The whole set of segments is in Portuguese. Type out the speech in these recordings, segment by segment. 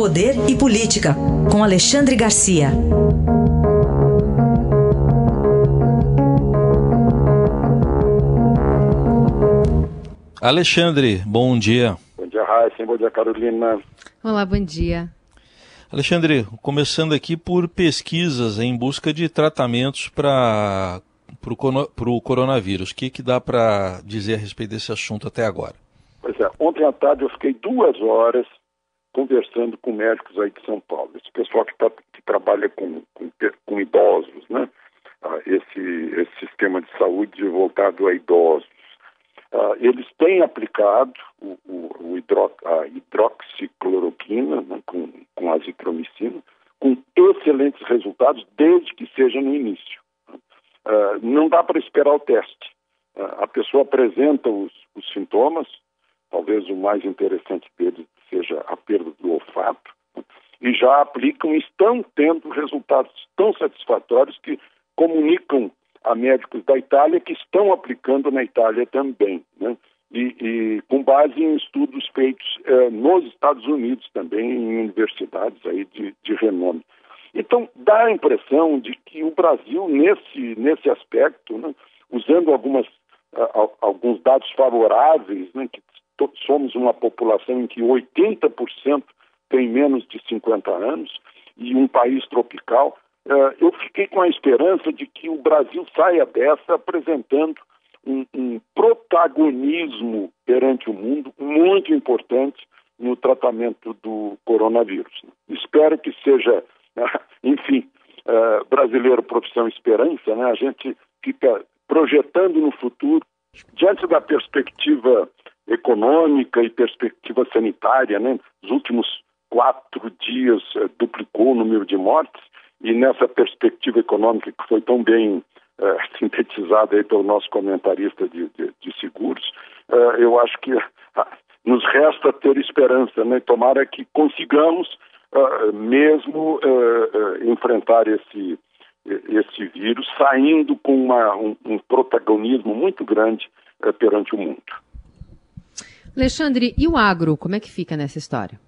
Poder e Política, com Alexandre Garcia. Alexandre, bom dia. Bom dia, Raíssa. Bom dia, Carolina. Olá, bom dia. Alexandre, começando aqui por pesquisas em busca de tratamentos para o coronavírus. O que, que dá para dizer a respeito desse assunto até agora? Pois é, ontem à tarde eu fiquei duas horas conversando com médicos aí de São Paulo. Esse pessoal que, tá, que trabalha com, com, com idosos, né? Ah, esse, esse sistema de saúde voltado a idosos. Ah, eles têm aplicado o, o, o hidro, a hidroxicloroquina né, com, com azitromicina com excelentes resultados desde que seja no início. Ah, não dá para esperar o teste. Ah, a pessoa apresenta os, os sintomas, talvez o mais interessante deles seja a perda do olfato, e já aplicam, estão tendo resultados tão satisfatórios que comunicam a médicos da Itália que estão aplicando na Itália também, né? e, e, com base em estudos feitos eh, nos Estados Unidos também, em universidades aí de, de renome. Então, dá a impressão de que o Brasil, nesse, nesse aspecto, né, usando algumas, alguns dados favoráveis, né, que somos uma população em que 80% tem menos de 50 anos e um país tropical, uh, eu fiquei com a esperança de que o Brasil saia dessa apresentando um, um protagonismo perante o mundo muito importante no tratamento do coronavírus. Espero que seja, enfim, uh, brasileiro profissão esperança, né? A gente fica projetando no futuro diante da perspectiva econômica e perspectiva sanitária, né? Nos últimos quatro dias uh, duplicou o número de mortes e nessa perspectiva econômica que foi tão bem uh, sintetizada aí pelo nosso comentarista de, de, de seguros, uh, eu acho que nos resta ter esperança, né? Tomara que consigamos mesmo enfrentar esse esse vírus saindo com uma, um, um, protagonismo muito grande perante o mundo. Alexandre, e o agro, como é que fica nessa história?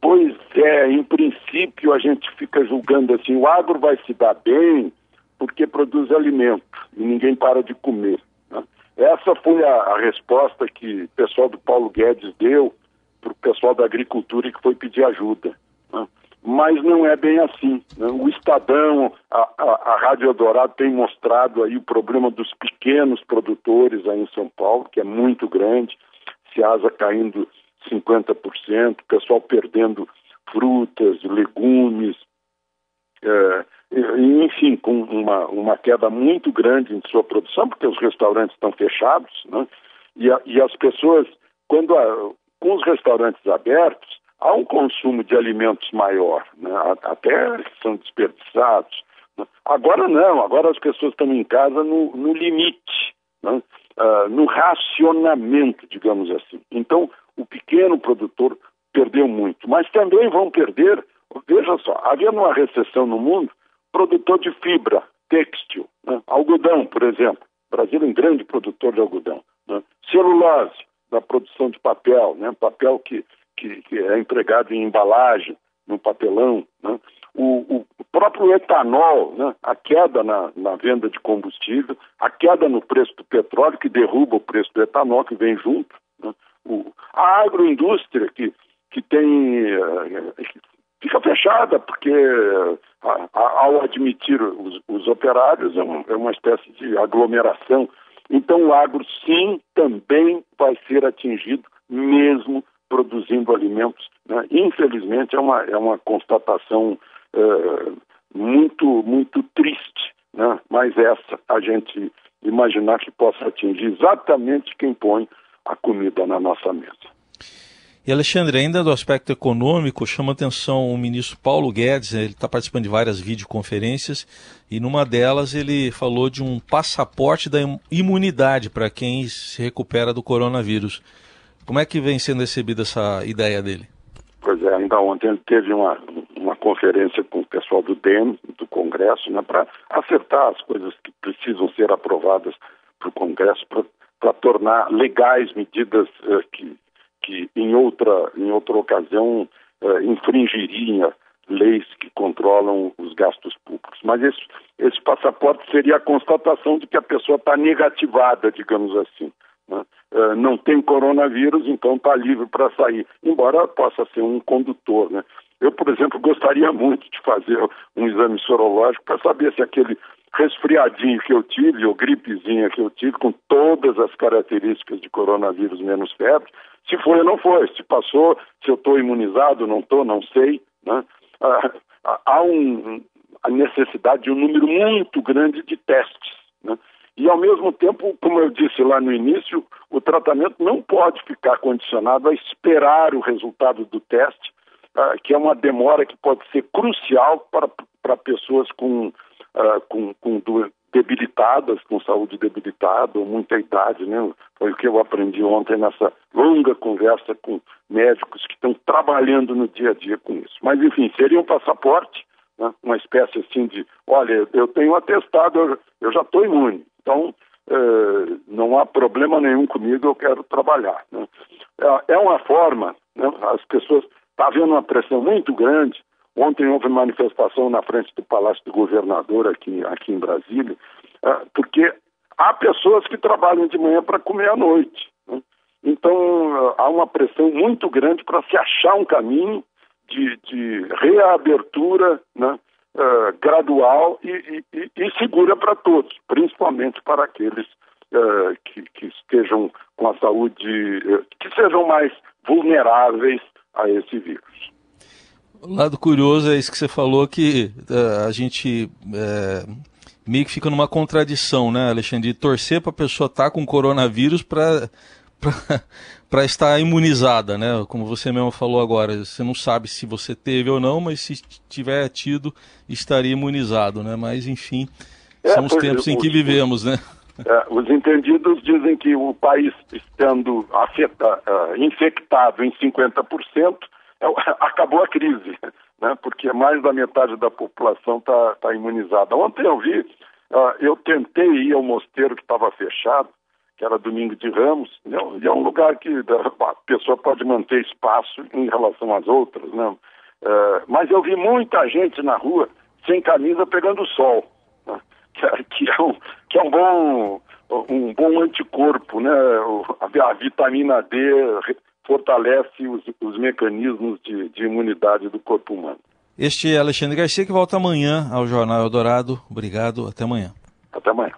Pois é, em princípio a gente fica julgando assim, o agro vai se dar bem porque produz alimento e ninguém para de comer. Né? Essa foi a, a, resposta que o pessoal do Paulo Guedes deu para o pessoal da agricultura que foi pedir ajuda. Né? Mas não é bem assim. Né? O Estadão, a, a, a Rádio Eldorado tem mostrado aí o problema dos pequenos produtores aí em São Paulo, que é muito grande Ciasa caindo 50%, o pessoal perdendo frutas, legumes, é, enfim, com uma, uma queda muito grande em sua produção, porque os restaurantes estão fechados, né? e, a, e as pessoas, quando a, com os restaurantes abertos, há um consumo de alimentos maior, né? até são desperdiçados. Né? Agora não, agora as pessoas estão em casa no, no limite. Né? Uh, no racionamento, digamos assim. Então, o pequeno produtor perdeu muito, mas também vão perder, veja só, havendo uma recessão no mundo, produtor de fibra, têxtil, né? algodão, por exemplo. Brasil é um grande produtor de algodão. Né? Celulose, da produção de papel, né? papel que, que, que é empregado em embalagem, no papelão. Né? O, o próprio etanol, né, a queda na, na, venda de combustível, a queda no preço do petróleo, que derruba o preço do etanol, que vem junto, né, o, a agroindústria, que, que tem. Uh, que fica fechada, porque uh, ao admitir os, os operários é, um, é uma espécie de aglomeração. Então, o agro, sim, também vai ser atingido, mesmo produzindo alimentos. Né? Infelizmente, é uma, é uma constatação muito, muito triste, né? mas essa a gente imaginar que possa atingir exatamente quem põe a comida na nossa mesa. E Alexandre, ainda do aspecto econômico, chama atenção o ministro Paulo Guedes, ele está participando de várias videoconferências e numa delas ele falou de um passaporte da imunidade para quem se recupera do coronavírus. Como é que vem sendo recebida essa ideia dele? Pois é, ainda ontem ele teve uma, uma conferência com o pessoal do DEM, do Congresso, né, para acertar as coisas que precisam ser aprovadas para o Congresso, para tornar legais medidas uh, que, que em, outra, em outra ocasião uh, infringiria leis que controlam os gastos públicos. Mas esse, esse passaporte seria a constatação de que a pessoa está negativada, digamos assim. Né? Uh, não tem coronavírus, então está livre para sair, embora possa ser um condutor. Né? Eu, por exemplo, gostaria muito de fazer um exame sorológico para saber se aquele resfriadinho que eu tive, ou gripezinha que eu tive, com todas as características de coronavírus menos febre, se foi ou não foi, se passou, se eu estou imunizado, não estou, não sei. Né? Ah, há um, a necessidade de um número muito grande de testes. Né? E, ao mesmo tempo, como eu disse lá no início, o tratamento não pode ficar condicionado a esperar o resultado do teste uh, que é uma demora que pode ser crucial para, para pessoas com, uh, com, com debilitadas, com saúde debilitada ou muita idade, né? Foi o que eu aprendi ontem nessa longa conversa com médicos que estão trabalhando no dia a dia com isso. Mas, enfim, seria um passaporte, né? uma espécie assim de, olha, eu tenho atestado, eu, eu já estou imune, então eh, não há problema nenhum comigo, eu quero trabalhar. Né? É, é uma forma, né? as pessoas Está havendo uma pressão muito grande. Ontem houve manifestação na frente do Palácio do Governador aqui, aqui em Brasília, uh, porque há pessoas que trabalham de manhã para comer à noite. Né? Então uh, há uma pressão muito grande para se achar um caminho de, de reabertura né? uh, gradual e, e, e segura para todos, principalmente para aqueles que, que estejam com a saúde, que sejam mais vulneráveis a esse vírus. O lado curioso é isso que você falou, que uh, a gente é, meio que fica numa contradição, né, Alexandre? De torcer para a pessoa estar tá com coronavírus para para estar imunizada, né? Como você mesmo falou agora, você não sabe se você teve ou não, mas se tiver tido, estaria imunizado, né? Mas enfim, é, são os tempos em que vivemos, né? É, os entendidos dizem que o país estando afeta, uh, infectado em 50%, é, acabou a crise, né? porque mais da metade da população está tá imunizada. Ontem eu vi, uh, eu tentei ir ao mosteiro que estava fechado, que era domingo de Ramos, né? e é um lugar que a pessoa pode manter espaço em relação às outras, né? Uh, mas eu vi muita gente na rua sem camisa pegando sol. Né? que é um, que é um bom um bom anticorpo, né? A, vitamina D fortalece os, os mecanismos de, de imunidade do corpo humano. Este é Alexandre Garcia que volta amanhã ao Jornal Eldorado. Obrigado, até amanhã. Até amanhã.